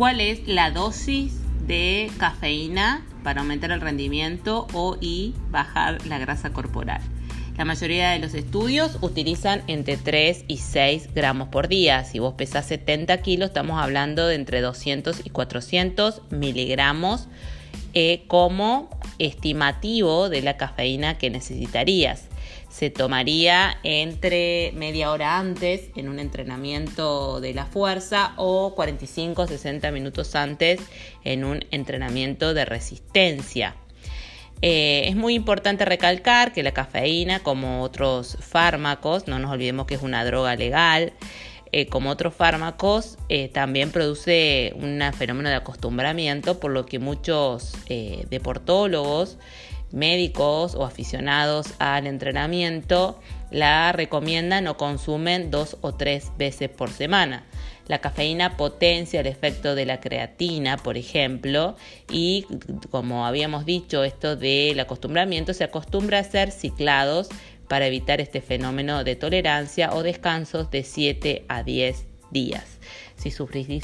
¿Cuál es la dosis de cafeína para aumentar el rendimiento o y bajar la grasa corporal? La mayoría de los estudios utilizan entre 3 y 6 gramos por día. Si vos pesás 70 kilos, estamos hablando de entre 200 y 400 miligramos eh, como estimativo de la cafeína que necesitarías. Se tomaría entre media hora antes en un entrenamiento de la fuerza o 45 60 minutos antes en un entrenamiento de resistencia. Eh, es muy importante recalcar que la cafeína, como otros fármacos, no nos olvidemos que es una droga legal, eh, como otros fármacos, eh, también produce un fenómeno de acostumbramiento, por lo que muchos deportólogos, médicos o aficionados al entrenamiento la recomiendan o consumen dos o tres veces por semana. La cafeína potencia el efecto de la creatina, por ejemplo, y como habíamos dicho, esto del acostumbramiento se acostumbra a hacer ciclados para evitar este fenómeno de tolerancia o descansos de 7 a 10 días. Si sufrís de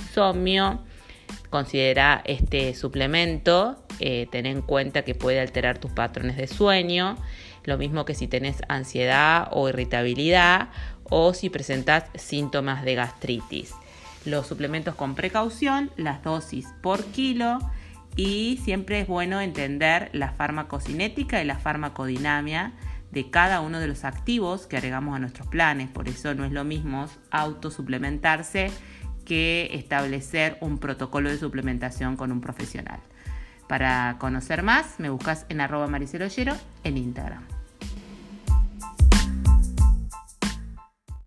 considera este suplemento, eh, ten en cuenta que puede alterar tus patrones de sueño, lo mismo que si tenés ansiedad o irritabilidad o si presentas síntomas de gastritis. Los suplementos con precaución, las dosis por kilo y siempre es bueno entender la farmacocinética y la farmacodinamia de cada uno de los activos que agregamos a nuestros planes. Por eso no es lo mismo autosuplementarse que establecer un protocolo de suplementación con un profesional. Para conocer más, me buscas en arroba mariceloyero en Instagram.